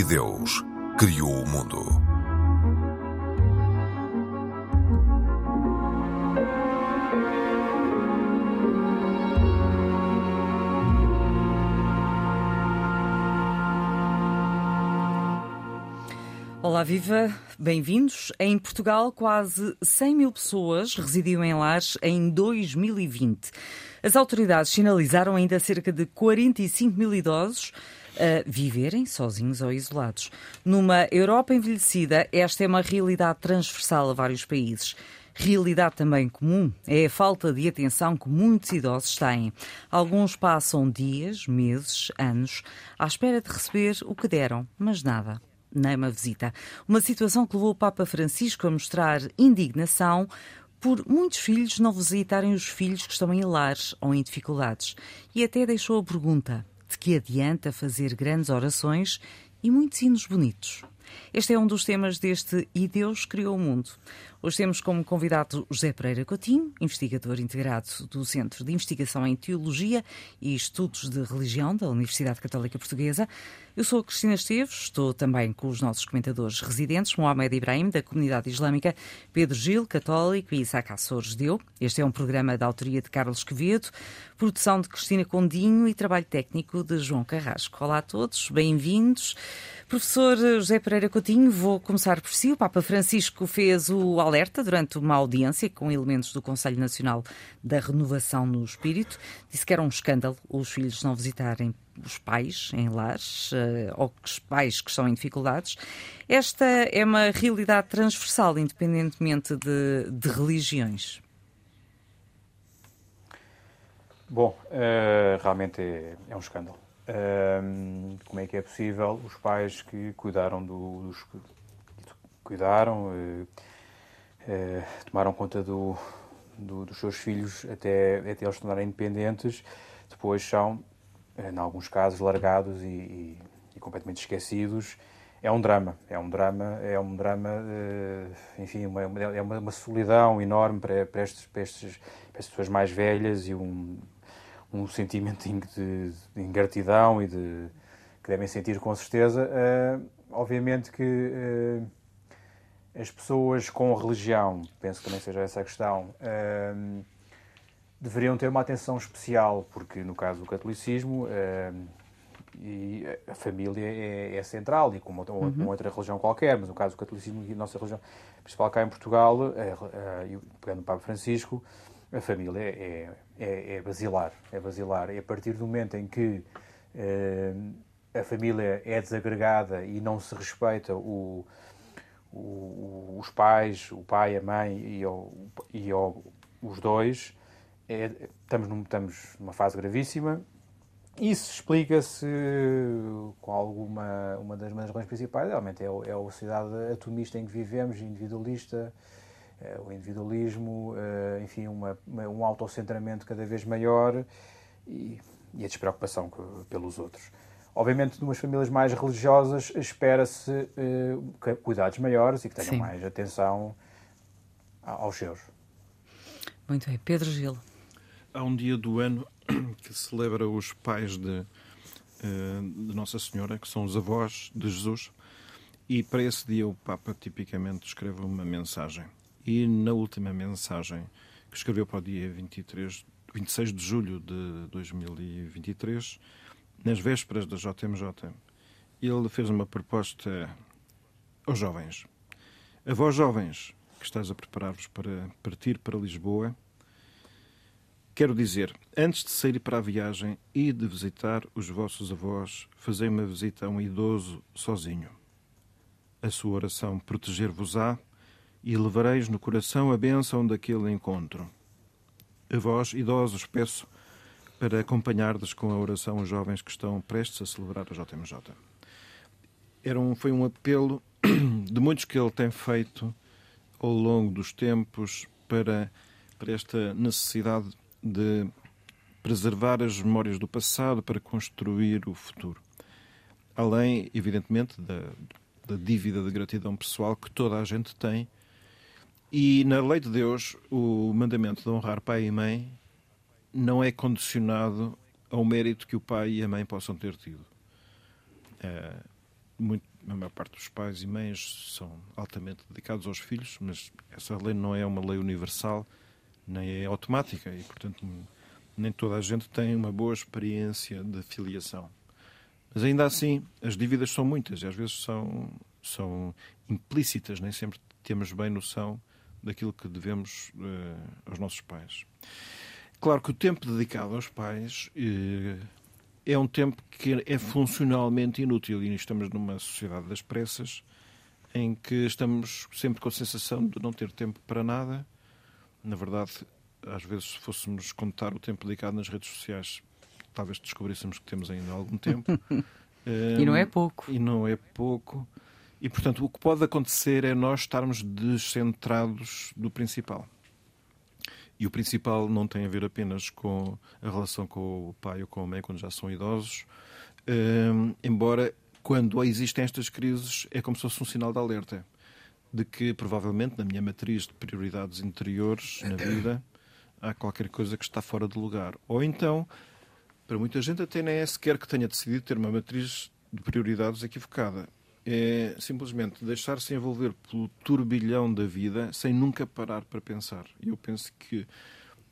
E Deus criou o mundo. Olá, viva! Bem-vindos. Em Portugal, quase 100 mil pessoas residiam em lares em 2020. As autoridades sinalizaram ainda cerca de 45 mil idosos a viverem sozinhos ou isolados. Numa Europa envelhecida, esta é uma realidade transversal a vários países. Realidade também comum é a falta de atenção que muitos idosos têm. Alguns passam dias, meses, anos à espera de receber o que deram, mas nada nem uma visita. Uma situação que levou o Papa Francisco a mostrar indignação por muitos filhos não visitarem os filhos que estão em lares ou em dificuldades. E até deixou a pergunta: de que adianta fazer grandes orações e muitos hinos bonitos? Este é um dos temas deste E Deus Criou o Mundo. Hoje temos como convidado José Pereira Coutinho, investigador integrado do Centro de Investigação em Teologia e Estudos de Religião da Universidade Católica Portuguesa. Eu sou Cristina Esteves, estou também com os nossos comentadores residentes, Mohamed Ibrahim, da Comunidade Islâmica, Pedro Gil, católico, e Isaac Açores, deu. Este é um programa da autoria de Carlos Quevedo, produção de Cristina Condinho e trabalho técnico de João Carrasco. Olá a todos, bem-vindos. Professor José Pereira Coutinho, vou começar por si. O Papa Francisco fez o alerta durante uma audiência com elementos do Conselho Nacional da Renovação no Espírito. Disse que era um escândalo os filhos não visitarem os pais em lares eh, ou os pais que estão em dificuldades. Esta é uma realidade transversal, independentemente de, de religiões. Bom, uh, realmente é, é um escândalo como é que é possível os pais que cuidaram do, dos cuidaram, uh, uh, tomaram conta do, do, dos seus filhos até, até eles tornarem independentes, depois são, em alguns casos, largados e, e, e, completamente esquecidos. É um drama, é um drama, é um drama, uh, enfim, uma, é uma, uma, solidão enorme para, para, estes, para, estes, para estas pessoas mais velhas e um um sentimento de, de ingratidão e de que devem sentir com certeza. Uh, obviamente que uh, as pessoas com religião, penso que também seja essa a questão, uh, deveriam ter uma atenção especial, porque no caso do catolicismo e a família é, é, central, e como outra, uhum. outra religião qualquer, mas no caso do catolicismo e a nossa religião principal cá em Portugal, pegando o Papa Francisco, a família é, é, é, basilar. É basilar. E a partir do momento em que eh, a família é desagregada e não se respeita o, o, os pais, o pai, a mãe e, o, e o, os dois, é, estamos, num, estamos numa fase gravíssima. Isso explica-se com alguma uma das razões principais, realmente é, é a sociedade atomista em que vivemos, individualista, eh, o individualismo, eh, enfim, uma, um autocentramento cada vez maior e, e a despreocupação pelos outros. Obviamente, numas famílias mais religiosas, espera-se uh, cuidados maiores e que tenham Sim. mais atenção aos seus. Muito bem. Pedro Gil. Há um dia do ano que celebra os pais de, de Nossa Senhora, que são os avós de Jesus, e para esse dia o Papa tipicamente escreve uma mensagem e na última mensagem que escreveu para o dia 23, 26 de julho de 2023, nas vésperas da JMJ, ele fez uma proposta aos jovens. A vós, jovens, que estáis a preparar-vos para partir para Lisboa, quero dizer, antes de sair para a viagem e de visitar os vossos avós, fazei uma visita a um idoso sozinho. A sua oração proteger-vos-á e levareis no coração a bênção daquele encontro. A vós, idosos, peço para acompanhardes com a oração os jovens que estão prestes a celebrar a JMJ. Era um, foi um apelo de muitos que ele tem feito ao longo dos tempos para, para esta necessidade de preservar as memórias do passado para construir o futuro. Além, evidentemente, da, da dívida de gratidão pessoal que toda a gente tem e na lei de Deus, o mandamento de honrar pai e mãe não é condicionado ao mérito que o pai e a mãe possam ter tido. É, muito, a maior parte dos pais e mães são altamente dedicados aos filhos, mas essa lei não é uma lei universal, nem é automática e, portanto, nem toda a gente tem uma boa experiência de filiação. Mas ainda assim, as dívidas são muitas e às vezes são, são implícitas, nem sempre temos bem noção daquilo que devemos uh, aos nossos pais. Claro que o tempo dedicado aos pais uh, é um tempo que é funcionalmente inútil e estamos numa sociedade das pressas em que estamos sempre com a sensação de não ter tempo para nada. Na verdade, às vezes, se fôssemos contar o tempo dedicado nas redes sociais, talvez descobríssemos que temos ainda algum tempo. e não é pouco. E não é pouco. E, portanto, o que pode acontecer é nós estarmos descentrados do principal. E o principal não tem a ver apenas com a relação com o pai ou com a mãe quando já são idosos, um, embora quando existem estas crises é como se fosse um sinal de alerta de que provavelmente na minha matriz de prioridades interiores na vida há qualquer coisa que está fora de lugar. Ou então, para muita gente até nem é sequer que tenha decidido ter uma matriz de prioridades equivocada é simplesmente deixar-se envolver pelo turbilhão da vida sem nunca parar para pensar. E eu penso que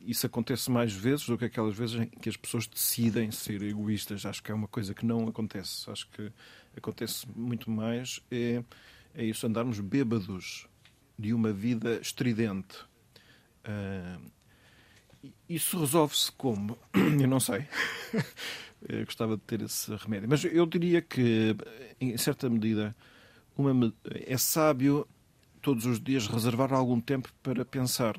isso acontece mais vezes do que aquelas vezes em que as pessoas decidem ser egoístas. Acho que é uma coisa que não acontece. Acho que acontece muito mais é, é isso, andarmos bêbados de uma vida estridente. Uh, isso resolve-se como? Eu não sei. Eu gostava de ter esse remédio. Mas eu diria que, em certa medida, uma, é sábio todos os dias reservar algum tempo para pensar.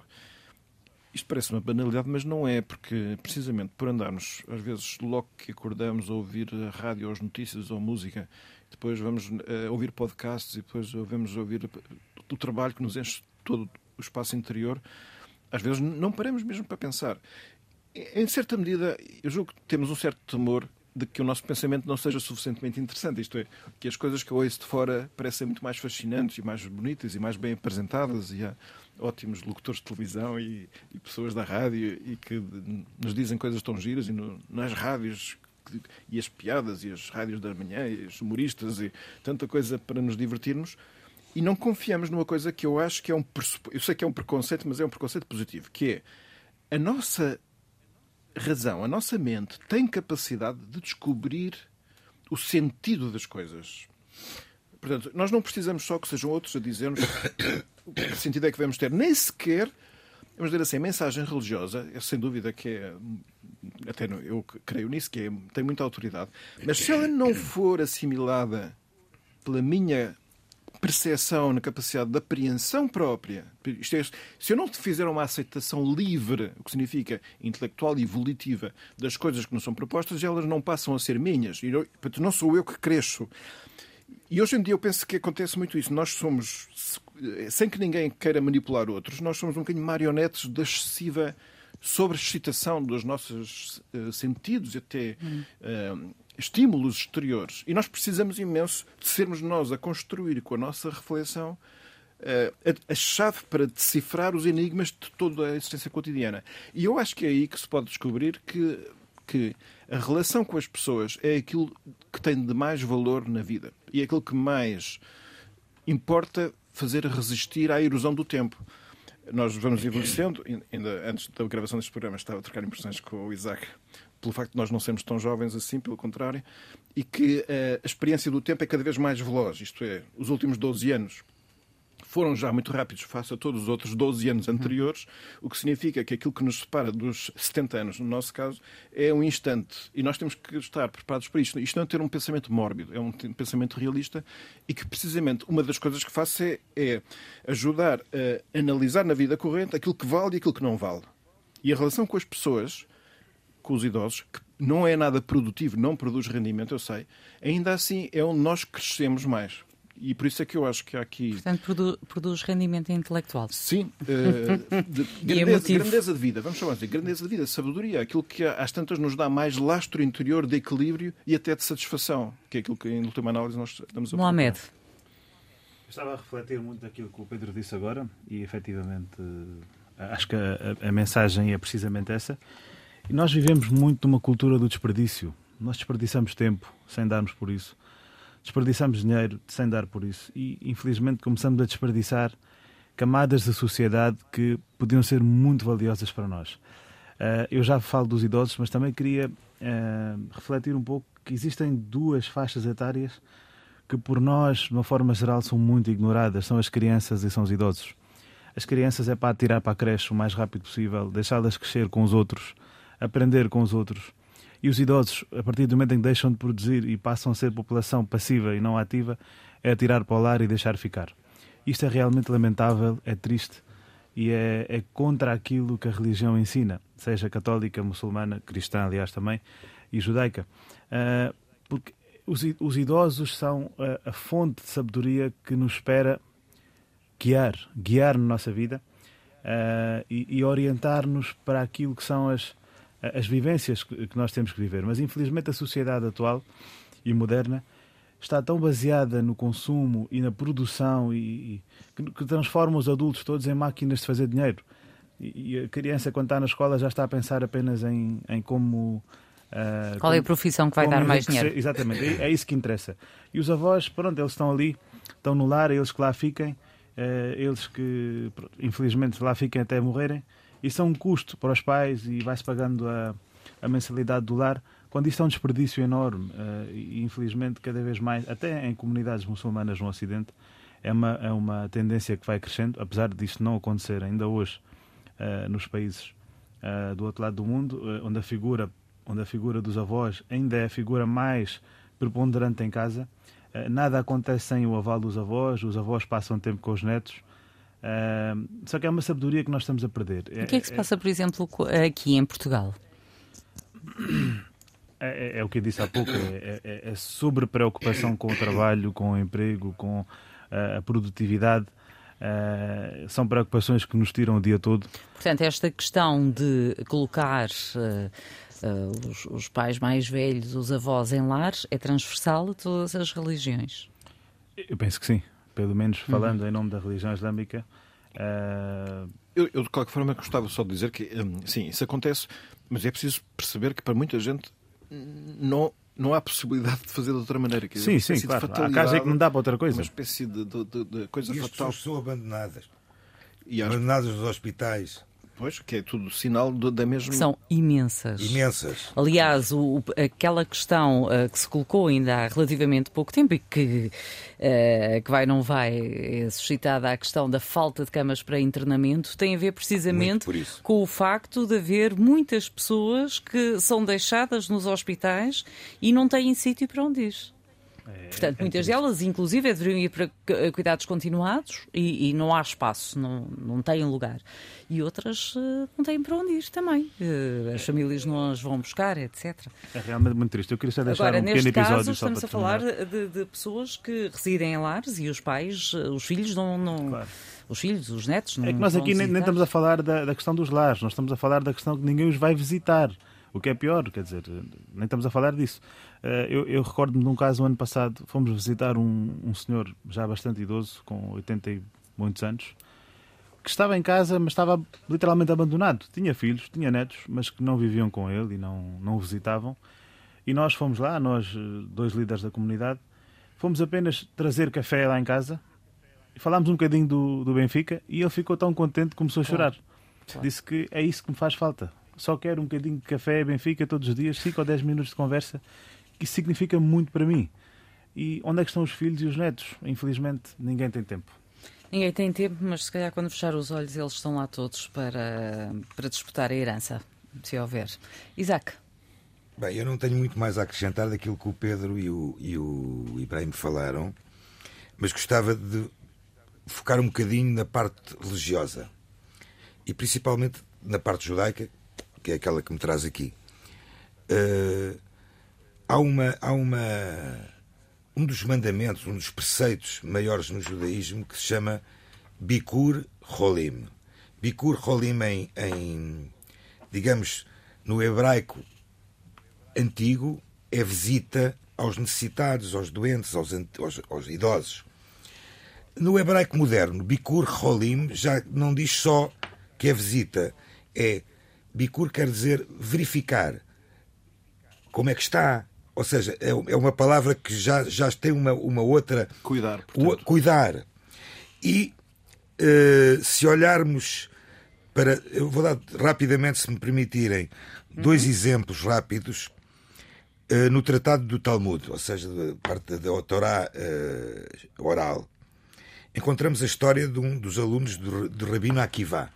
Isto parece uma banalidade, mas não é, porque precisamente por andarmos, às vezes, logo que acordamos a ouvir a rádio ou as notícias ou música, depois vamos uh, ouvir podcasts e depois vamos ouvir o trabalho que nos enche todo o espaço interior, às vezes não paramos mesmo para pensar em certa medida, eu julgo que temos um certo temor de que o nosso pensamento não seja suficientemente interessante. Isto é, que as coisas que eu ouço de fora parecem muito mais fascinantes e mais bonitas e mais bem apresentadas e há ótimos locutores de televisão e, e pessoas da rádio e que nos dizem coisas tão giras e no, nas rádios e as piadas e as rádios da manhã e os humoristas e tanta coisa para nos divertirmos e não confiamos numa coisa que eu acho que é um eu sei que é um preconceito, mas é um preconceito positivo, que é a nossa razão, a nossa mente tem capacidade de descobrir o sentido das coisas. Portanto, nós não precisamos só que sejam outros a dizer-nos que sentido é que devemos ter, nem sequer, vamos dizer assim, a mensagem religiosa, é sem dúvida que é, até eu creio nisso, que é, tem muita autoridade, mas se ela não for assimilada pela minha percepção, na capacidade de apreensão própria. Isto é, se eu não fizer uma aceitação livre, o que significa intelectual e volitiva, das coisas que não são propostas, elas não passam a ser minhas. E não sou eu que cresço. E hoje em dia eu penso que acontece muito isso. Nós somos, sem que ninguém queira manipular outros, nós somos um bocadinho marionetes da excessiva sobre-excitação dos nossos uh, sentidos e até uh, estímulos exteriores. E nós precisamos imenso de sermos nós a construir com a nossa reflexão a, a, chave para decifrar os enigmas de toda a existência cotidiana. E eu acho que é aí que se pode descobrir que, que a relação com as pessoas é aquilo que tem de mais valor na vida e é aquilo que mais importa fazer resistir à erosão do tempo nós vamos envelhecendo. Ainda antes da gravação deste programa estava a trocar impressões com o Isaac pelo facto de nós não sermos tão jovens assim, pelo contrário, e que uh, a experiência do tempo é cada vez mais veloz. Isto é, os últimos 12 anos foram já muito rápidos face a todos os outros 12 anos anteriores, o que significa que aquilo que nos separa dos 70 anos, no nosso caso, é um instante. E nós temos que estar preparados para isto. Isto não é ter um pensamento mórbido, é um pensamento realista e que, precisamente, uma das coisas que faço é, é ajudar a analisar na vida corrente aquilo que vale e aquilo que não vale. E a relação com as pessoas com os idosos, que não é nada produtivo, não produz rendimento, eu sei, ainda assim é onde nós crescemos mais. E por isso é que eu acho que há aqui. Portanto, produ produz rendimento intelectual. Sim. Uh, de grandeza, grandeza, de vida, vamos chamar assim, grandeza de vida, sabedoria, aquilo que às tantas nos dá mais lastro interior de equilíbrio e até de satisfação, que é aquilo que, em última análise, nós estamos a Mohamed. Eu estava a refletir muito daquilo que o Pedro disse agora e, efetivamente, acho que a, a, a mensagem é precisamente essa. E nós vivemos muito numa cultura do desperdício. Nós desperdiçamos tempo sem darmos por isso. desperdiçamos dinheiro sem dar por isso. E, infelizmente, começamos a desperdiçar camadas da sociedade que podiam ser muito valiosas para nós. Uh, eu já falo dos idosos, mas também queria uh, refletir um pouco que existem duas faixas etárias que por nós, de uma forma geral, são muito ignoradas. São as crianças e são os idosos. As crianças é para tirar para a creche o mais rápido possível, deixá-las crescer com os outros, aprender com os outros. E os idosos, a partir do momento em que deixam de produzir e passam a ser população passiva e não ativa, é tirar para o lar e deixar ficar. Isto é realmente lamentável, é triste e é, é contra aquilo que a religião ensina, seja católica, muçulmana, cristã, aliás, também, e judaica. Uh, porque os, os idosos são a, a, fonte de sabedoria que nos espera guiar, guiar na nossa vida uh, e, e orientar-nos para aquilo que são as, as vivências que, nós temos que viver. Mas infelizmente a sociedade atual e moderna está tão baseada no consumo e na produção e, e que, que, transforma os adultos todos em máquinas de fazer dinheiro. E, e, a criança, quando está na escola, já está a pensar apenas em, em como Uh, Qual como, é a profissão que vai dar mais dinheiro? Exatamente, é, é, isso que interessa. E os avós, pronto, eles estão ali, estão no lar, eles que lá fiquem, uh, eles que infelizmente lá fiquem até morrerem, isso é um custo para os pais e vai-se pagando a, a mensalidade do lar, quando isso é um desperdício enorme. Uh, e infelizmente, cada vez mais, até em comunidades muçulmanas no Ocidente, é uma, é uma tendência que vai crescendo, apesar disto não acontecer ainda hoje nos países do outro lado do mundo, onde a figura onde a figura dos avós ainda é a figura mais preponderante em casa. Nada acontece sem o aval dos avós, os avós passam tempo com os netos. Uh, só que é uma sabedoria que nós estamos a perder. O que é que se passa, por exemplo, aqui em Portugal? É, é, é o que eu disse há pouco, é, é, é sobre preocupação com o trabalho, com o emprego, com a produtividade. Uh, são preocupações que nos tiram o dia todo. Portanto, esta questão de colocar uh, uh, os, os, pais mais velhos, os avós em lares, é transversal a todas as religiões? Eu penso que sim. Pelo menos falando uhum. em nome da religião islâmica. Uh... Eu, eu, de qualquer forma, gostava só de dizer que, um, sim, isso acontece, mas é preciso perceber que para muita gente não, não há possibilidade de fazer de outra maneira. Quer sim, sim, claro. Há casos é que não dá para outra coisa. Uma espécie de, de, de, de coisa e fatal. as pessoas são abandonadas. E abandonadas nos hospitais. Pois, que é tudo sinal da mesma. São imensas. Imensas. Aliás, o, aquela questão uh, que se colocou ainda há relativamente pouco tempo e que, uh, que vai não vai, é suscitada a questão da falta de camas para internamento, tem a ver precisamente com o facto de haver muitas pessoas que são deixadas nos hospitais e não têm sítio para onde ir. É, Portanto, é muitas delas, inclusive, deveriam ir para cuidados continuados e, e, não há espaço, não, não têm lugar. E outras uh, não têm para onde ir também. Uh, as famílias não as vão buscar, etc. É realmente muito triste. Eu queria só deixar Agora, um pequeno episódio caso, estamos a falar de, de, pessoas que residem em lares e os pais, eh, os filhos não... não... Claro os filhos, os netos. Não é que nós aqui nem, nem, estamos a falar da, da, questão dos lares, nós estamos a falar da questão que ninguém os vai visitar. O que é pior, quer dizer, nem estamos a falar disso. Eh, eu, eu recordo-me de um caso, no ano passado, fomos visitar um, um senhor já bastante idoso, com 80 e muitos anos, que estava em casa, mas estava literalmente abandonado. Tinha filhos, tinha netos, mas que não viviam com ele e não, não o visitavam. E nós fomos lá, nós, eh, dois líderes da comunidade, fomos apenas trazer café lá em casa e falámos um bocadinho do, do Benfica e ele ficou tão contente que começou a chorar. Claro. Disse que é isso que me faz falta só quero um bocadinho de café Benfica todos os dias, 5 ou 10 minutos de conversa, que isso significa muito para mim. E onde é que estão os filhos e os netos? Infelizmente, ninguém tem tempo. Ninguém tem tempo, mas se calhar quando fechar os olhos eles estão lá todos para, para disputar a herança, se houver. Isaac. Bem, eu não tenho muito mais a acrescentar daquilo que o Pedro e o, e o Ibrahim falaram, mas gostava de focar um bocadinho na parte religiosa e principalmente na parte judaica, que é aquela que me traz aqui. Uh, há uma, há uma, um dos mandamentos, um dos preceitos maiores no judaísmo que se chama Bikur Holim. Bikur Holim em, em digamos, no hebraico antigo é visita aos necessitados, aos doentes, aos, aos, aos idosos. No hebraico moderno, Bikur Holim já não diz só que é visita, é Bikur quer dizer verificar como é que está, ou seja, é, é uma palavra que já, já tem uma, uma outra. Cuidar. O, cuidar. E uh, se olharmos para. Eu vou dar rapidamente, se me permitirem, dois uhum. exemplos rápidos. Uh, no Tratado do Talmud, ou seja, da parte da Torá uh, oral, encontramos a história de um dos alunos do, do Rabino Akiva.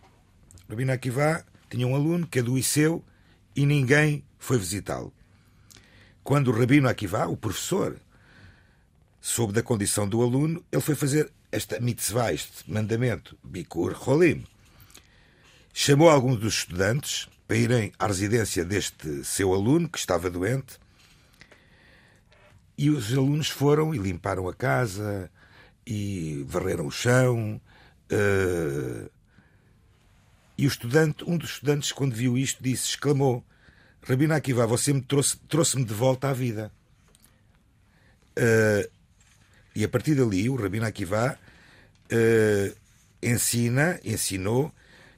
O Rabino Akiva tinha um aluno que adoeceu e ninguém foi visitá-lo. Quando o Rabino Akiva, o professor, soube da condição do aluno, ele foi fazer esta mitzvah, este mandamento, Bikur Holim. Chamou alguns dos estudantes para irem à residência deste seu aluno, que estava doente, e os alunos foram e limparam a casa e varreram o chão. Uh, e o estudante, um dos estudantes, quando viu isto, disse, exclamou: Rabino Akiva, você me trouxe, trouxe-me de volta à vida. Uh, e a partir dali, o Rabino Akiva uh, ensina, ensinou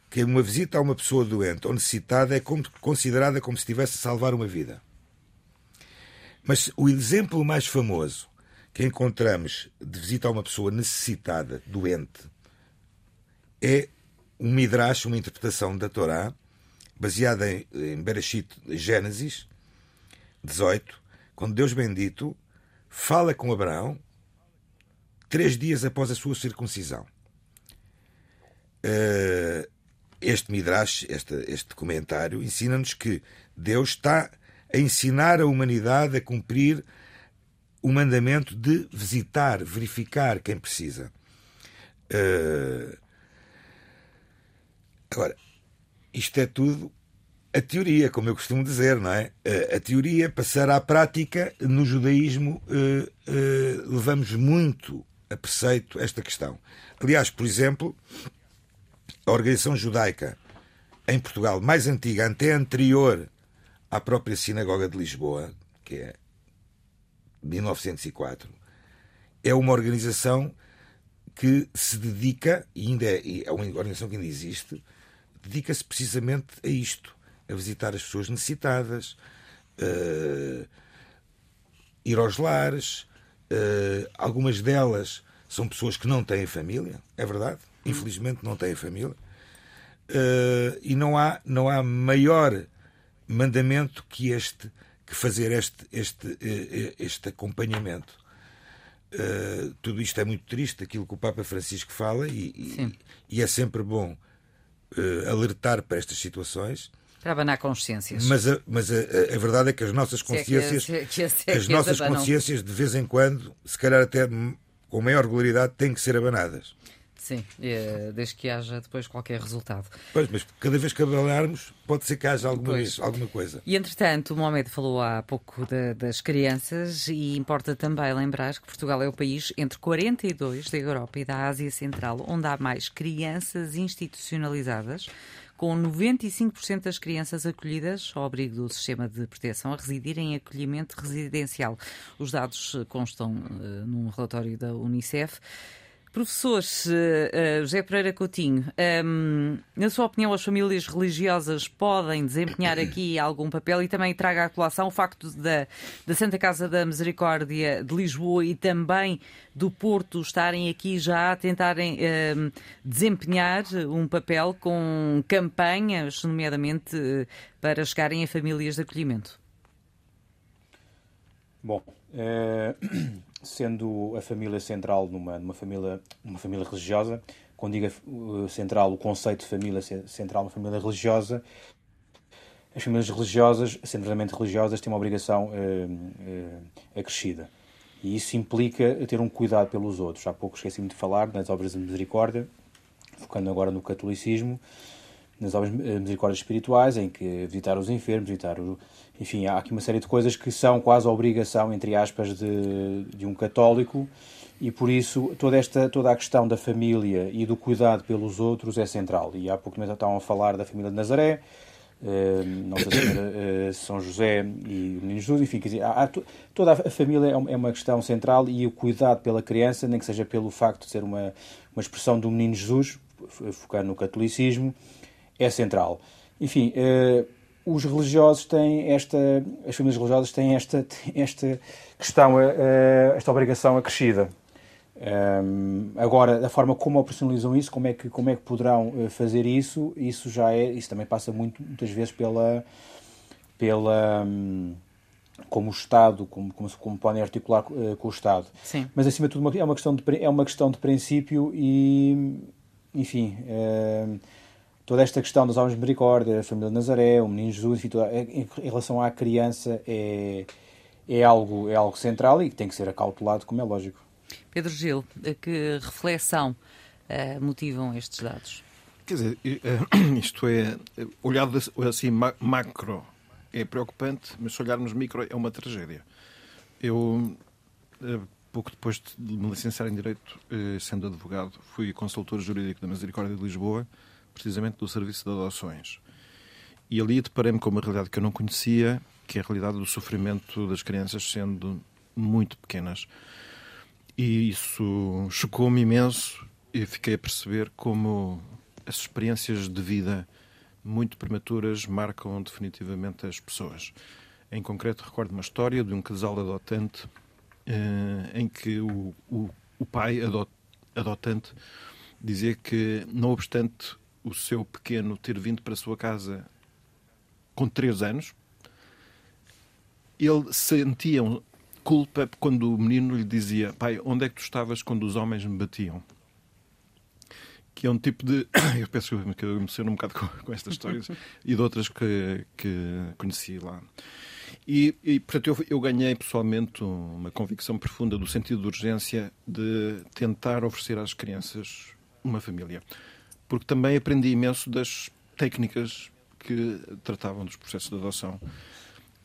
que uma visita a uma pessoa doente ou necessitada é como, considerada como se estivesse a salvar uma vida. Mas o exemplo mais famoso que encontramos de visita a uma pessoa necessitada, doente, é um midrash, uma interpretação da Torá, baseada em, em Bereshit, Gênesis 18, quando Deus bendito fala com Abraão três dias após a sua circuncisão. Uh, este Midrash, este, este comentário, ensina-nos que Deus está a ensinar a humanidade a cumprir o mandamento de visitar, verificar quem precisa. Uh, agora, isto é tudo a teoria, como eu costumo dizer, não é? A teoria passar à prática no judaísmo uh, uh, levamos muito a preceito esta questão. Aliás, por exemplo, a organização judaica em Portugal mais antiga, até anterior à própria sinagoga de Lisboa, que é 1904, é uma organização que se dedica, e ainda é, é uma organização que ainda existe, dedica-se precisamente a isto, a visitar as pessoas necessitadas, uh, ir aos lares. Uh, algumas delas são pessoas que não têm família, é verdade, infelizmente não têm família. Uh, e não há, não há maior mandamento que este, que fazer este, este, este acompanhamento. Uh, tudo isto é muito triste, aquilo que o Papa Francisco fala, e, e, e é sempre bom uh, alertar para estas situações. Para abanar consciências. Mas, a, mas a, a, verdade é que as nossas consciências, é que, é que, é as nossas consciências, de vez em quando, se calhar até com maior regularidade, têm que ser abanadas. Sim, é, desde que haja depois qualquer resultado. Pois, mas cada vez que avalarmos, pode ser que haja alguma, vez, alguma coisa. E entretanto, o Mohamed falou há pouco de, das crianças e importa também lembrar que Portugal é o país entre 42 da Europa e da Ásia Central onde há mais crianças institucionalizadas com 95% das crianças acolhidas ao abrigo do sistema de proteção a residir em acolhimento residencial. Os dados constam uh, num relatório da Unicef. Professor uh, José Pereira Coutinho, um, ehm, na sua opinião, as famílias religiosas podem desempenhar aqui algum papel e também traga à colação o facto da, da Santa Casa da Misericórdia de Lisboa e também do Porto estarem aqui já a tentarem um, ehm, desempenhar um papel com campanhas, nomeadamente para chegarem a famílias de acolhimento? Bom, é sendo a família central numa, numa família, uma família religiosa, quando digo central, o conceito de família central, uma família religiosa, as famílias religiosas, centralmente religiosas, têm uma obrigação uh, uh, acrescida. E isso implica ter um cuidado pelos outros. Há pouco esqueci-me de falar nas obras de misericórdia, focando agora no catolicismo, nas obras de misericórdia espirituais, em que visitar os enfermos, visitar o, enfim, há aqui uma série de coisas que são quase a obrigação, entre aspas, de, de um católico e por isso toda esta toda a questão da família e do cuidado pelos outros é central. E há pouco mesmo estavam a falar da família de Nazaré, uh, Nossa Senhora uh, São José e o Menino Jesus, enfim, quer dizer, há, há, toda a família é, é uma questão central e o cuidado pela criança, nem que seja pelo facto de ser uma, uma expressão do Menino Jesus, focando no catolicismo, é central. Enfim, uh, os religiosos têm esta, as famílias religiosas têm esta, esta questão, esta obrigação acrescida. Um, agora, a forma como operacionalizam isso, como é que, como é que poderão fazer isso, isso já é, isso também passa muito, muitas vezes pela, pela, um, como o Estado, como, como, como podem articular com o Estado. Sim. Mas, acima de tudo, é uma questão de, é uma questão de princípio e, enfim, toda esta questão das almas de misericórdia, a família de Nazaré, o menino Jesus, enfim, toda, em, em relação à criança, é, é, algo, é algo central e que tem que ser acautelado, como é lógico. Pedro Gil, que reflexão uh, motivam estes dados? Quer dizer, isto é, olhado assim macro, é preocupante, mas se olharmos micro é uma tragédia. Eu, eh, pouco depois de me licenciar em Direito, eh, sendo advogado, fui consultor jurídico da Misericórdia de Lisboa, precisamente do Serviço de Adoções. E ali deparei-me com uma realidade que eu não conhecia, que é a realidade do sofrimento das crianças sendo muito pequenas. E isso chocou-me imenso e fiquei a perceber como as experiências de vida muito prematuras marcam definitivamente as pessoas. Em concreto, recordo uma história de um casal adotante eh, em que o, o, o pai adot, adotante dizia que, não obstante o seu pequeno ter vindo para a sua casa com três anos, ele sentia culpa quando o menino lhe dizia: Pai, onde é que tu estavas quando os homens me batiam? que é um tipo de. Eu peço que eu emociono um bocado com, com estas histórias e de outras que, que conheci lá. E, e portanto, eu, eu, ganhei pessoalmente uma convicção profunda do sentido de urgência de tentar oferecer às crianças uma família. Porque também aprendi imenso das técnicas que tratavam dos processos de adoção.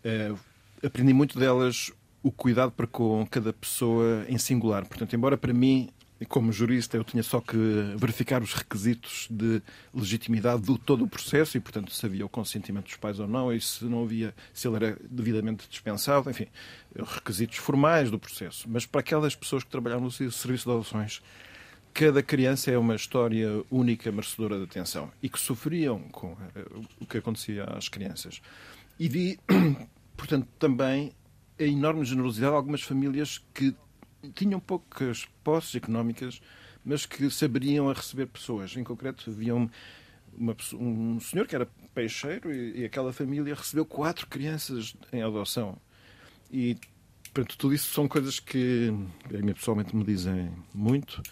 Uh, aprendi muito delas o cuidado para com cada pessoa em singular. Portanto, embora para mim como jurista eu tinha só que verificar os requisitos de legitimidade do todo o processo e, portanto, se havia o consentimento dos pais ou não, e se não havia, se ele era devidamente dispensado, enfim, requisitos formais do processo. Mas para aquelas pessoas que trabalhavam no serviço de adoções, cada criança é uma história única, merecedora de atenção e que sofriam com eh, o que acontecia às crianças. E vi, portanto, também a enorme generosidade de algumas famílias que tinham poucas posses económicas, mas que saberiam a receber pessoas. Em concreto, havia um, uma, um senhor que era peixeiro e, e, aquela família recebeu quatro crianças em adoção. E, portanto, tudo isso são coisas que a mim pessoalmente me dizem muito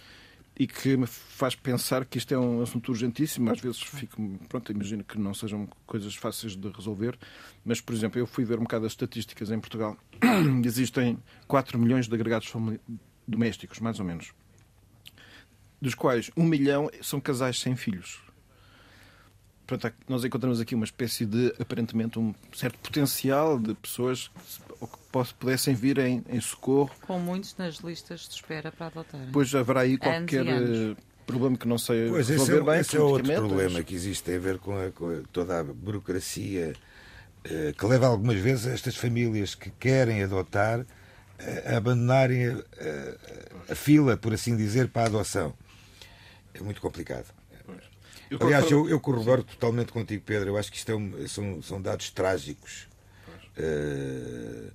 e que me faz pensar que isto é um assunto urgentíssimo. Às vezes fico, pronto, imagino que não sejam coisas fáceis de resolver, mas, por exemplo, eu fui ver um bocado as estatísticas em Portugal. Existem 4 milhões de agregados domésticos, mais ou menos, dos quais um milhão são casais sem filhos. Portanto, nós encontramos aqui uma espécie de, aparentemente, um certo potencial de pessoas que pudessem vir em, em socorro. Com muitos nas listas de espera para adotar. Pois haverá aí qualquer eh, problema que não sei pois resolver esse é, bem. Esse é outro problema que existe, tem a ver com, a, com toda a burocracia eh, que leva algumas vezes estas famílias que querem adotar eh, a abandonarem a, a, a fila, por assim dizer, para a adoção. É muito complicado. Eu Aliás, eu, eu corroboro totalmente contigo, Pedro. Eu acho que isto é um, são, são dados trágicos uh,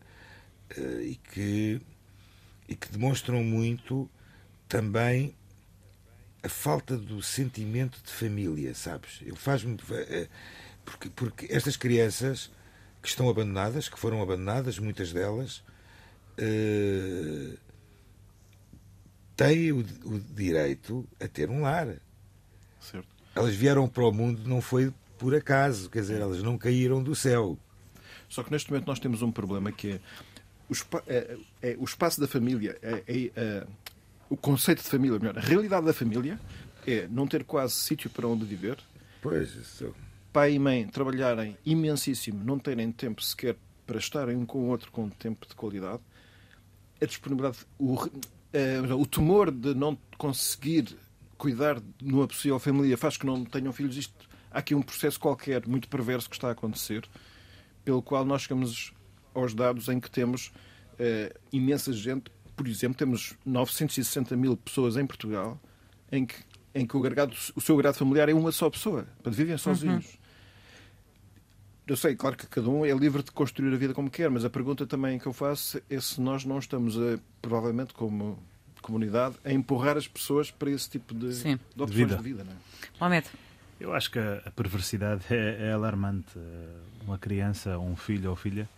uh, e, que, e que demonstram muito também a falta do sentimento de família, sabes? Eu faz-me. Uh, porque, porque estas crianças que estão abandonadas, que foram abandonadas, muitas delas, têm o, o direito a ter um lar. Certo elas vieram para o mundo não foi por acaso, quer dizer, elas não caíram do céu. Só que neste momento nós temos um problema que é o, é, é, o espaço da família, é, é, é, o conceito de família, melhor, a realidade da família é não ter quase sítio para onde viver. Pois, isso. Pai e mãe trabalharem imensíssimo, não terem tempo sequer para estarem um com o outro com tempo de qualidade. A disponibilidade, o, é, o temor de não conseguir cuidar de uma possível família faz que não tenham filhos, isto, há aqui um processo qualquer muito perverso que está a acontecer, pelo qual nós chegamos aos dados em que temos uh, imensa gente, por exemplo, temos 960 mil pessoas em Portugal em que, em que o, agregado, o seu grado familiar é uma só pessoa, para vivem sozinhos. Uhum. Eu sei, claro que cada um é livre de construir a vida como quer, mas a pergunta também que eu faço é se nós não estamos, a, provavelmente, como comunidade, a empurrar as pessoas para esse tipo de, Sim. de opções vida. de vida. Não é? Mohamed, Eu acho que a perversidade é, é alarmante. Uma criança, um filho ou filha,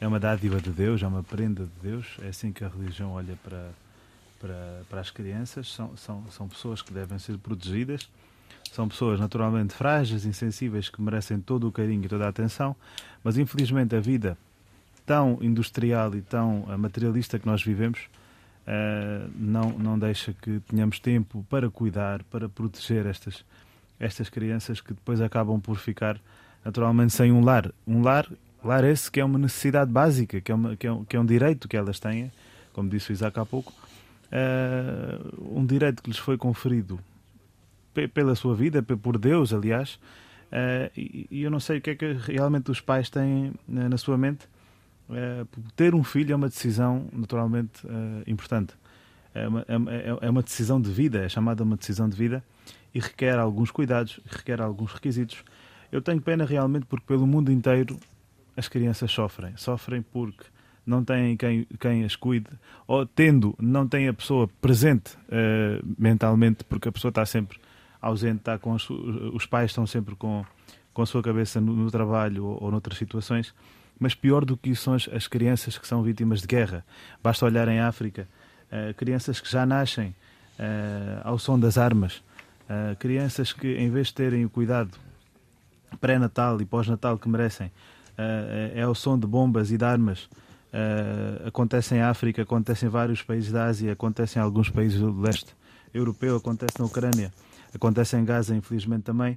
é uma dádiva de Deus, é uma prenda de Deus. É assim que a religião olha para, para, para as crianças. São, são, são pessoas que devem ser protegidas. São pessoas naturalmente frágeis, insensíveis, que merecem todo o carinho e toda a atenção. Mas infelizmente a vida tão industrial e tão eh, materialista que nós vivemos eh, não, não deixa que tenhamos tempo para cuidar, para proteger estas, estas crianças que depois acabam por ficar naturalmente sem um lar. Um lar, lar esse que é uma necessidade básica, que é, uma, que é, um, que é um direito que elas têm, como disse o Isaac há pouco, eh, um direito que lhes foi conferido pe- pela sua vida, por Deus, aliás, eh, e e eu não sei o que é que realmente os pais têm na sua mente. Eh, ter um filho é uma decisão naturalmente eh, importante. É uma, é, uma- é uma decisão de vida, é chamada uma decisão de vida e requer alguns cuidados, requer alguns requisitos. Eu tenho pena realmente porque pelo mundo inteiro as crianças sofrem. Sofrem porque não têm quem, quem as cuide, ou tendo, não têm a pessoa presente eh, mentalmente, porque a pessoa está sempre ausente, está com su- os pais estão sempre com, com a sua cabeça no, no trabalho ou, ou noutras situações. Mas pior do que isso são as, as crianças que são vítimas de guerra. Basta olhar em África, eh, crianças que já nascem eh, ao som das armas, eh, crianças que, em vez de terem o cuidado pré-natal e pós-natal que merecem, eh, é ao som de bombas e de armas. Acontece em África, acontece em vários países da Ásia, acontece em alguns países do leste europeu, acontece na Ucrânia, acontece em Gaza, infelizmente também.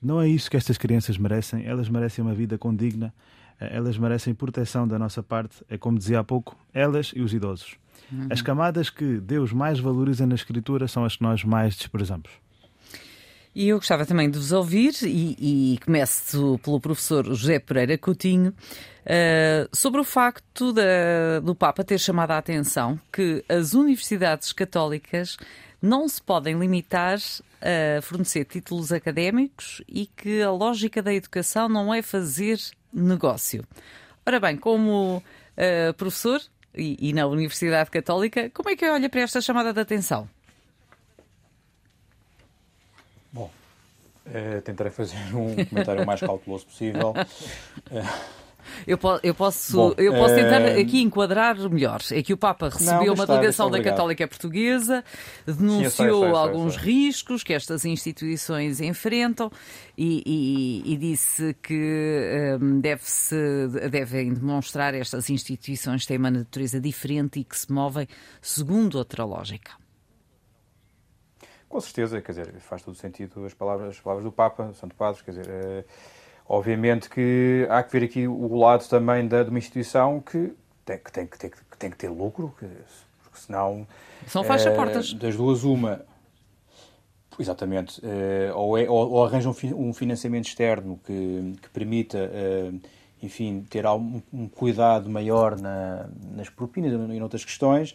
Não é isso que estas crianças merecem. Elas merecem uma vida condigna, elas merecem proteção da nossa parte. É como dizia há pouco, elas e os idosos. As camadas que Deus mais valoriza na Escritura são as que nós mais desprezamos. E eu gostava também de vos ouvir, e, e começo pelo professor José Pereira Coutinho, eh, sobre o facto da- do Papa ter chamado a atenção que as universidades católicas não se podem limitar a fornecer títulos académicos e que a lógica da educação não é fazer negócio. Ora bem, como eh, professor e, e na Universidade Católica, como é que olha para esta chamada de atenção? Bom, eh, tentarei fazer um comentário o mais cauteloso possível. Eu, po- eu posso, Bom, eu posso tentar eh, aqui enquadrar melhor. É que o Papa recebeu Não, uma está, delegação da. Católica Portuguesa, eu sei, denunciou sei, sei, alguns sei. riscos que estas instituições enfrentam e, e- e disse que hum, deve-se, devem demonstrar estas instituições têm uma natureza diferente e que se movem segundo outra lógica. Com certeza, quer dizer, faz todo sentido as palavras, as palavras do Papa, Santo Padre, quer dizer, eh, obviamente que há que ver aqui o lado também da, de uma instituição que tem que, tem que, tem que, tem que ter lucro, que- porque senão... São faixa-portas. eh, das duas, uma... Exatamente. eh, ou, é, ou, ou arranja um, um financiamento externo que, que permita, eh, enfim, ter algum, um cuidado maior na, nas propinas e noutras questões,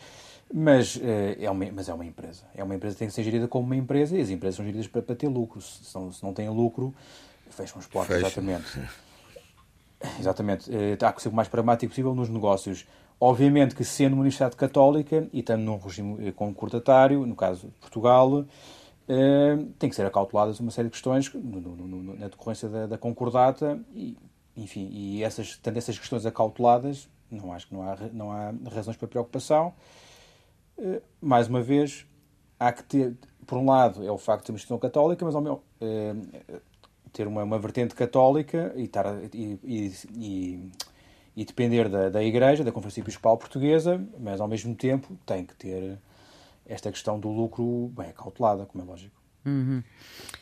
mas, é uma, mas é uma empresa. É uma empresa que tem que ser gerida como uma empresa e as empresas são geridas para, para ter lucro. Se não, se não têm lucro, fecham as portas, Fecham. exatamente. Exatamente. Eh, Há que ser o mais pragmático possível nos negócios. Obviamente que, sendo uma universidade católica e estando num regime eh, concordatário, no caso de Portugal, eh, tem que ser acauteladas uma série de questões no- no- no- na decorrência da, da concordata e, enfim, e essas, tendo essas questões acauteladas, não acho que não há, não há razões para preocupação. Mais uma vez, há que ter, por um lado, é o facto de ter uma instituição católica, mas ao meu, ter uma, uma vertente católica e, estar, e, e, e, e depender da, da Igreja, da Conferência Episcopal Portuguesa, mas ao mesmo tempo tem que ter esta questão do lucro bem acautelada, como é lógico.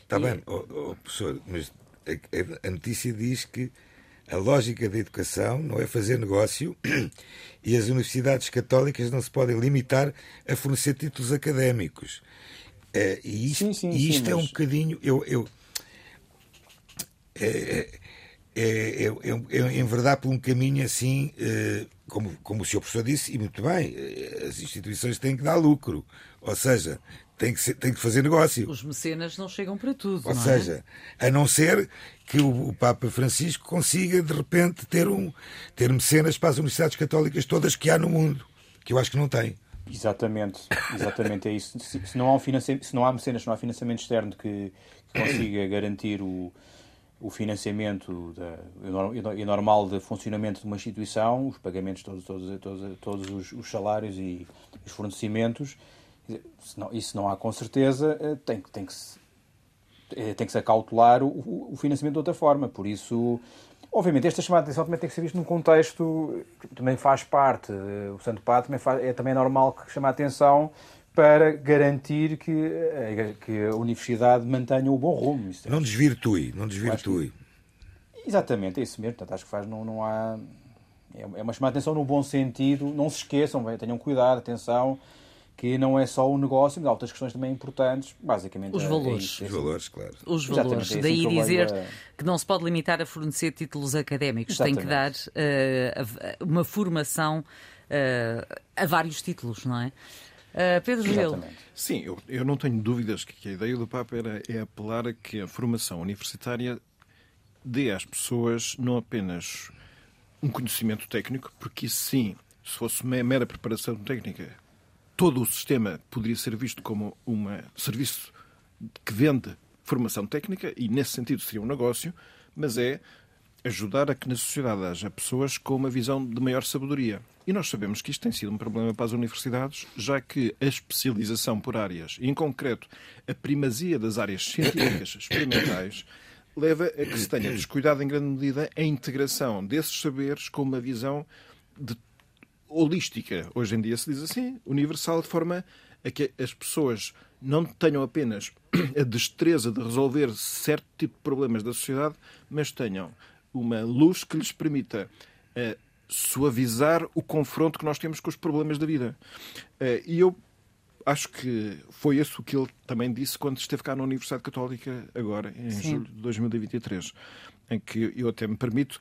Está bem, ó, ó, professor, mas a, a notícia diz que a lógica da educação não é fazer negócio e as universidades católicas não se podem limitar a fornecer títulos académicos. Eh, e isto, Sim, sim, e sim, isto é um mas- bocadinho. Eu, eu, é, é, é, é, é enverdar por um caminho assim, eh, como, como o senhor professor disse, e muito bem, eh, as instituições têm que dar lucro. Ou seja, tem que, ser, tem que fazer negócio. Os mecenas não chegam para tudo. Ou não é? seja, a não ser que o, o Papa Francisco consiga, de repente, ter, um, ter mecenas para as universidades católicas todas que há no mundo, que eu acho que não tem. Exatamente, exatamente é isso. Se, se não há um se não há mecenas, se não há financiamento externo que, que consiga garantir o, o financiamento da, e normal de funcionamento de uma instituição, os pagamentos, todos, todos, todos, todos os, os salários e os fornecimentos, se não, isso não há com certeza, eh, tem, tem, que, se, eh, tem que se acautelar o, o financiamento de outra forma. Por isso, Obviamente, esta chamada de atenção também tem que ser visto num contexto que também faz parte. O Santo Padre também faz, é também normal que chame a atenção para garantir que, eh, que a universidade mantenha o bom rumo. É não desvirtue, não desvirtue. Que, exatamente, é isso mesmo. Portanto, acho que faz, não, não há. É, é uma chamada de atenção no bom sentido. Não se esqueçam, tenham cuidado, atenção que não é só o negócio, mas há outras questões também importantes, basicamente. Os é, valores. É Os valores, claro. Os valores. É Daí dizer a... que não se pode limitar a fornecer títulos académicos, Exatamente. tem que dar uh, uma formação uh, a vários títulos, não é? Uh, Pedro Gil. Sim, eu, eu não tenho dúvidas que a ideia do Papa era, é apelar a que a formação universitária dê às pessoas não apenas um conhecimento técnico, porque isso sim, se fosse mera preparação técnica, todo o sistema poderia ser visto como um serviço que vende formação técnica e, nesse sentido, seria um negócio, mas é ajudar a que na sociedade haja pessoas com uma visão de maior sabedoria. E nós sabemos que isto tem sido um problema para as universidades, já que a especialização por áreas, e em concreto a primazia das áreas científicas experimentais, leva a que se tenha descuidado em grande medida a integração desses saberes com uma visão de holística, hoje em dia se diz assim, universal, de forma a que as pessoas não tenham apenas a destreza de resolver certo tipo de problemas da sociedade, mas tenham uma luz que lhes permita uh, suavizar o confronto que nós temos com os problemas da vida. Uh, e eu acho que foi isso que ele também disse quando esteve cá na Universidade Católica, agora, em Sim. julho de 2023, em que eu até me permito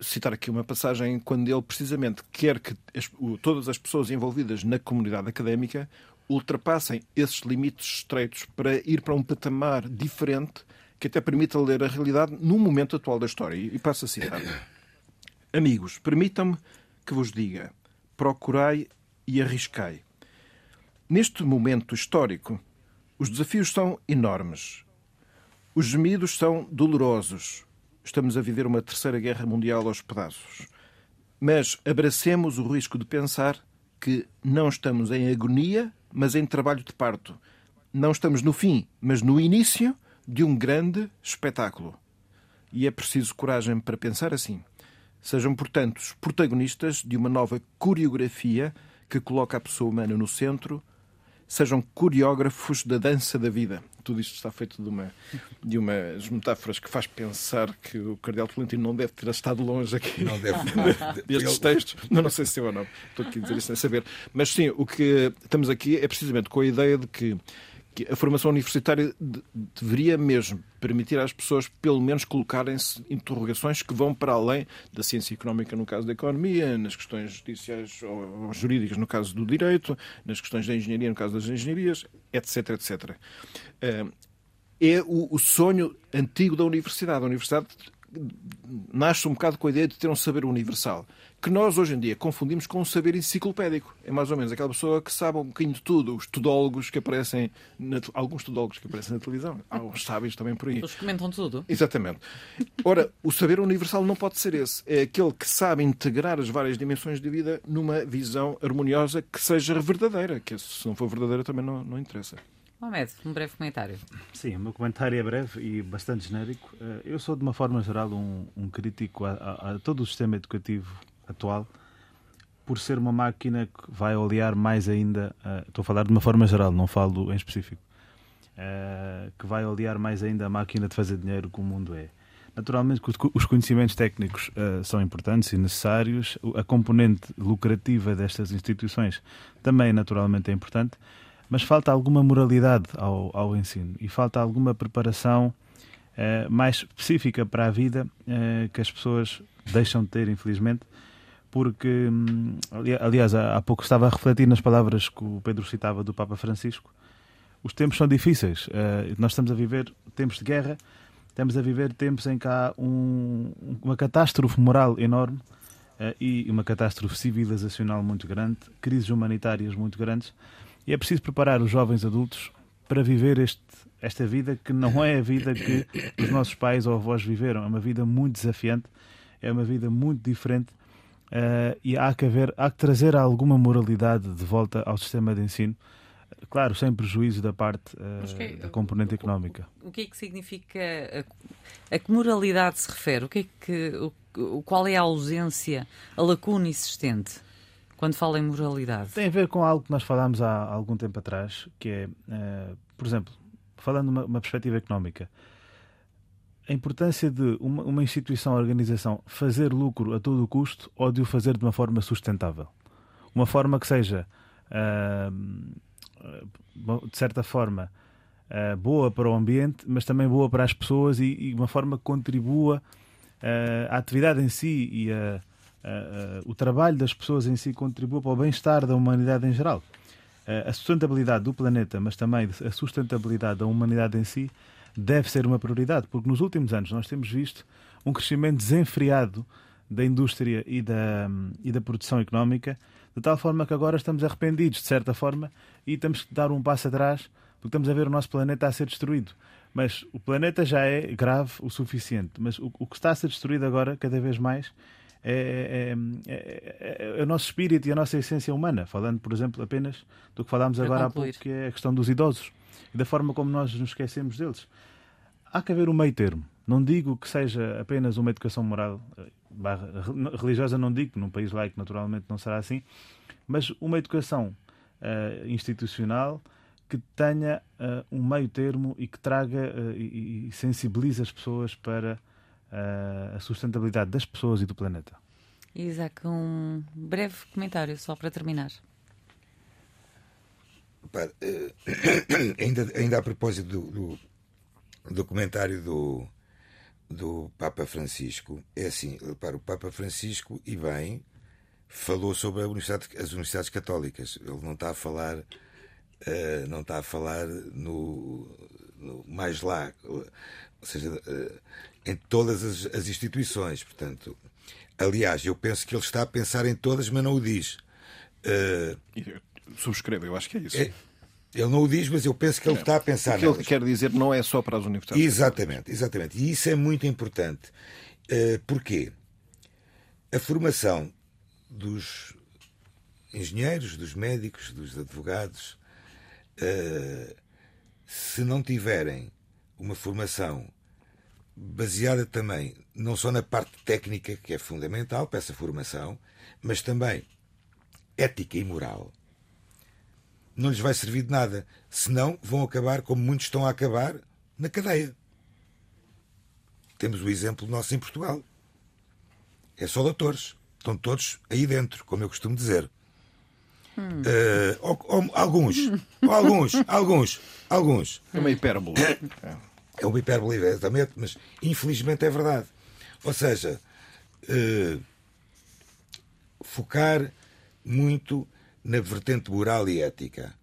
citar aqui uma passagem quando ele precisamente quer que as, todas as pessoas envolvidas na comunidade académica ultrapassem esses limites estreitos para ir para um patamar diferente que até permita ler a realidade no momento atual da história. E passo a citar. Amigos, permitam-me que vos diga: procurai e arriscai. Neste momento histórico, os desafios são enormes. Os gemidos são dolorosos estamos a viver uma terceira guerra mundial aos pedaços. Mas abracemos o risco de pensar que não estamos em agonia, mas em trabalho de parto. Não estamos no fim, mas no início de um grande espetáculo. E é preciso coragem para pensar assim. Sejam, portanto, os protagonistas de uma nova coreografia que coloca a pessoa humana no centro sejam coreógrafos da dança da vida. Tudo isto está feito de, uma, de umas metáforas que faz pensar que o Cardeal Tolentino não deve ter estado longe aqui não deve, destes textos. Não, não sei se é ou não. Estou aqui a dizer isso sem saber. Mas sim, o que estamos aqui é precisamente com a ideia de que que a formação universitária de, deveria mesmo permitir às pessoas, pelo menos, colocarem-se interrogações que vão para além da ciência económica, no caso da economia, nas questões judiciais ou jurídicas, no caso do direito, nas questões da engenharia, no caso das engenharias, etc. etc. Eh, é o sonho antigo da universidade. A universidade nasce um bocado com a ideia de ter um saber universal que nós hoje em dia confundimos com um saber enciclopédico. É mais ou menos aquela pessoa que sabe um bocadinho de tudo, os tudólogos que aparecem, na, alguns tudólogos que aparecem na televisão, há uns sábios também por aí. Os comentam tudo. Exatamente. Ora, o saber universal não pode ser esse. É aquele que sabe integrar as várias dimensões da vida numa visão harmoniosa que seja verdadeira, que se não for verdadeira também não, não interessa. Mohamed, um breve comentário. Sim, o meu comentário é breve e bastante genérico. Eh, eu sou, de uma forma geral, um, um crítico a, a, a todo o sistema educativo atual, por ser uma máquina que vai olear mais ainda, uh, estou a falar de uma forma geral, não falo em específico, uh, que vai olear mais ainda a máquina de fazer dinheiro que o mundo é. Naturalmente, os conhecimentos técnicos uh, são importantes e necessários, a componente lucrativa destas instituições também, naturalmente, é importante, mas falta alguma moralidade ao, ao ensino e falta alguma preparação mais específica para a vida que as pessoas deixam de ter, infelizmente, porque, hum, aliás, há pouco estava a refletir nas palavras que o Pedro citava do Papa Francisco os tempos são difíceis. Uh, nós estamos a viver tempos de guerra, estamos a viver tempos em que há um, uma catástrofe moral enorme uh, e uma catástrofe civilizacional muito grande, crises humanitárias muito grandes, e é preciso preparar os jovens adultos para viver este, esta vida que não é a vida que os nossos pais ou avós viveram. É uma vida muito desafiante, é uma vida muito diferente uh, e há que, haver, há que trazer alguma moralidade de volta ao sistema de ensino. Claro, sem prejuízo da parte uh, que, da componente económica. O que é que significa a, a que moralidade se refere? O que é que, o, qual é a ausência, a lacuna existente? Quando fala em moralidade? Tem a ver com algo que nós falámos há algum tempo atrás, que é, uh, por exemplo, falando de uma, perspectiva económica, a importância de uma, uma instituição, organização, fazer lucro a todo o custo ou de o fazer de uma forma sustentável. Uma forma que seja, uh, de certa forma, uh, boa para o ambiente, mas também boa para as pessoas e, e uma forma que contribua à atividade em si e a uh, o trabalho das pessoas em si contribua para o bem-estar da humanidade em geral. Uh, a sustentabilidade do planeta, mas também a sustentabilidade da humanidade em si, deve ser uma prioridade, porque nos últimos anos nós temos visto um crescimento desenfreado da indústria e da, e da produção económica, de tal forma que agora estamos arrependidos, de certa forma, e temos que dar um passo atrás, porque estamos a ver o nosso planeta a ser destruído. Mas o planeta já é grave o suficiente. Mas o, o que está a ser destruído agora, cada vez mais, é, é, é, é, o nosso espírito e a nossa essência humana. Falando, por exemplo, apenas do que falámos agora há pouco, que é a questão dos idosos e da forma como nós nos esquecemos deles. Há que haver um meio termo. Não digo que seja apenas uma educação moral religiosa, não digo, num país laico naturalmente não será assim, mas uma educação uh, institucional que tenha uh, um meio termo e que traga uh, e, e sensibilize as pessoas para a sustentabilidade das pessoas e do planeta. Isaac, um breve comentário só para terminar. Para, uh, ainda, ainda a propósito do, do, do comentário do, do Papa Francisco, é assim, para o Papa Francisco, e bem, falou sobre universidade, as universidades católicas. Ele não está a falar, uh, não está a falar no, no mais lá, ou seja, uh, em todas as, as, instituições. Portanto, aliás, eu penso que ele está a pensar em todas, mas não o diz. Uh, Subscrevo, eu acho que é isso. É, ele não o diz, mas eu penso que ele é, está a pensar. O que ele quer dizer não é só para as universidades. Exatamente, exatamente. E isso é muito importante. Uh, porquê? A formação dos engenheiros, dos médicos, dos advogados, uh, se não tiverem uma formação baseada também não só na parte técnica, que é fundamental para essa formação, mas também ética e moral, não lhes vai servir de nada. Senão vão acabar, como muitos estão a acabar, na cadeia. Temos o exemplo nosso em Portugal. É só doutores. Estão todos aí dentro, como eu costumo dizer. Hum. Uh, ou, ou, alguns, alguns, alguns, alguns. É uma hipérbole. É uma hipérbole, exatamente, mas infelizmente é verdade. Ou seja, uh, focar muito na vertente moral e ética.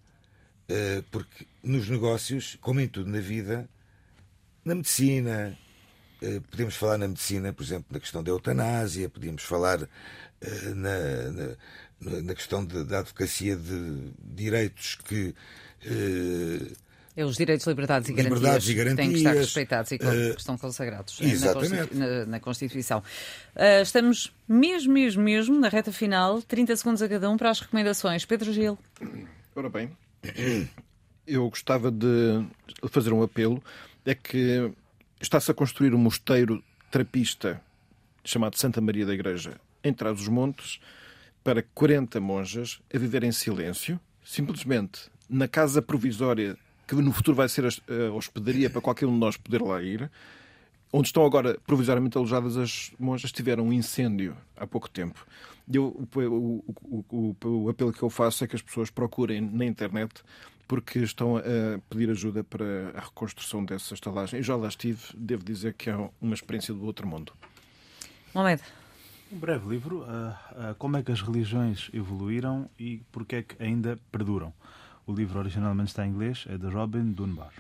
Uh, porque nos negócios, como em tudo na vida, na medicina, uh, podemos falar na medicina, por exemplo, na questão da eutanásia, podemos falar na, na, na, questão de, da advocacia de direitos que é os direitos, liberdades e, liberdades garantias, e garantias têm que estar respeitados e uh, que estão consagrados exatamente. Na, Constituição. Uh, estamos mesmo, mesmo, mesmo na reta final, 30 segundos a cada um para as recomendações. Pedro Gil. Ora bem, eu gostava de fazer um apelo. É que está-se a construir um mosteiro trapista chamado Santa Maria da Igreja em Trás-os-Montes para 40 monjas a viver em silêncio, simplesmente na casa provisória que no futuro vai ser a hospedaria para qualquer um de nós poder lá ir, onde estão agora provisoriamente alojadas as monjas, tiveram um incêndio há pouco tempo. Eu, o, o, o, o, apelo que eu faço é que as pessoas procurem na internet porque estão a pedir ajuda para a reconstrução dessa estalagem. Eu já lá estive, devo dizer que é uma experiência do outro mundo. Mohamed. Um breve livro, uh, uh, como é que as religiões evoluíram e porque é que ainda perduram. O livro originalmente está em inglês, é de Robin Dunbar.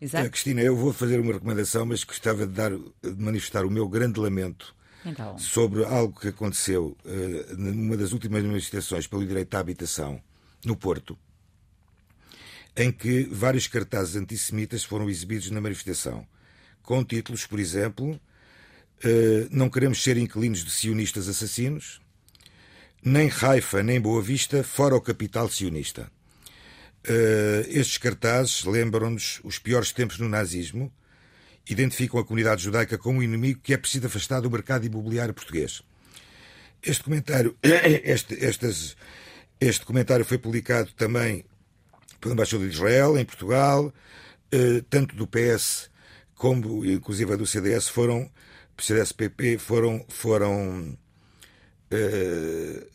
Exato. Uh, Cristina, eu vou fazer uma recomendação, mas gostava de, dar, de manifestar o meu grande lamento Então, sobre algo que aconteceu uh, numa das últimas manifestações pelo direito à habitação no Porto, em que vários cartazes antissemitas foram exibidos na manifestação, com títulos, por exemplo, uh, Não queremos ser inquilinos de sionistas assassinos, nem Haifa nem Boa Vista, fora o capital sionista. Uh, estes cartazes lembram-nos os piores tempos no nazismo, identificam a comunidade judaica como um inimigo que é preciso afastar do mercado imobiliário português. Este comentário, este, estas, este comentário foi publicado também pela Embaixada de Israel, em Portugal, uh, tanto do PS como, inclusive, do CDS, foram, CDS-PP, foram, foram uh,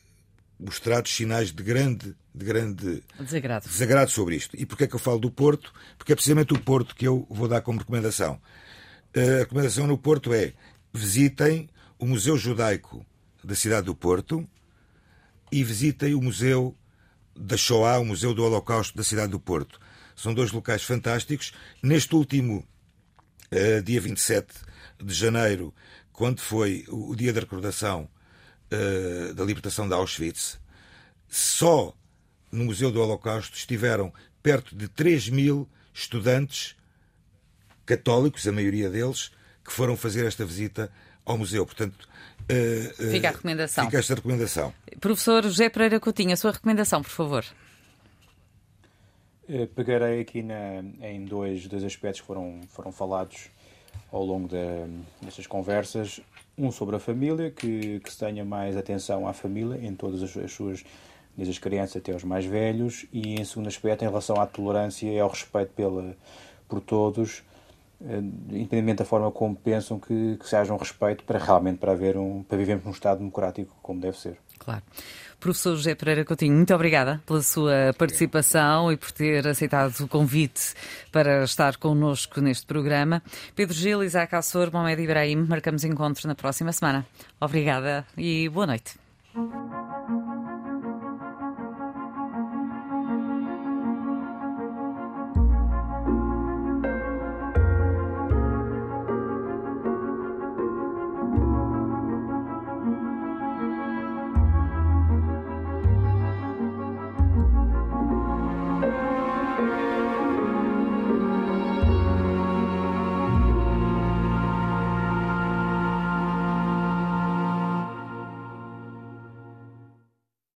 mostrados sinais de grande, de grande desagrado. desagrado sobre isto. E porquê é que eu falo do Porto? Porque é precisamente o Porto que eu vou dar como recomendação. A recomendação no Porto é visitem o Museu Judaico da cidade do Porto e visitem o Museu da Shoah, o Museu do Holocausto da cidade do Porto. São dois locais fantásticos. Neste último uh, dia 27 de janeiro, quando foi o dia da recordação uh, da libertação de Auschwitz, só no Museu do Holocausto estiveram perto de 3 mil estudantes católicos, a maioria deles, que foram fazer esta visita ao museu. Portanto, uh, uh, Fica a recomendação. Fica esta recomendação. Professor José Pereira Coutinho, a sua recomendação, por favor. Eh, Pegarei aqui na, em dois, dois aspectos que foram, foram falados ao longo de, destas conversas. Um sobre a família, que, que se tenha mais atenção à família em todas as, as suas, desde as crianças até aos mais velhos. E em segundo aspecto, em relação à tolerância e ao respeito pela, por todos, eh, independentemente da forma como pensam, que, que se haja um respeito para realmente para, haver um, para vivermos num Estado democrático como deve ser. Claro. Professor José Pereira Coutinho, muito obrigada pela sua participação e por ter aceitado o convite para estar connosco neste programa. Pedro Gil, Isaac Assor, Mohamed Ibrahim, marcamos encontro na próxima semana. Obrigada e boa noite.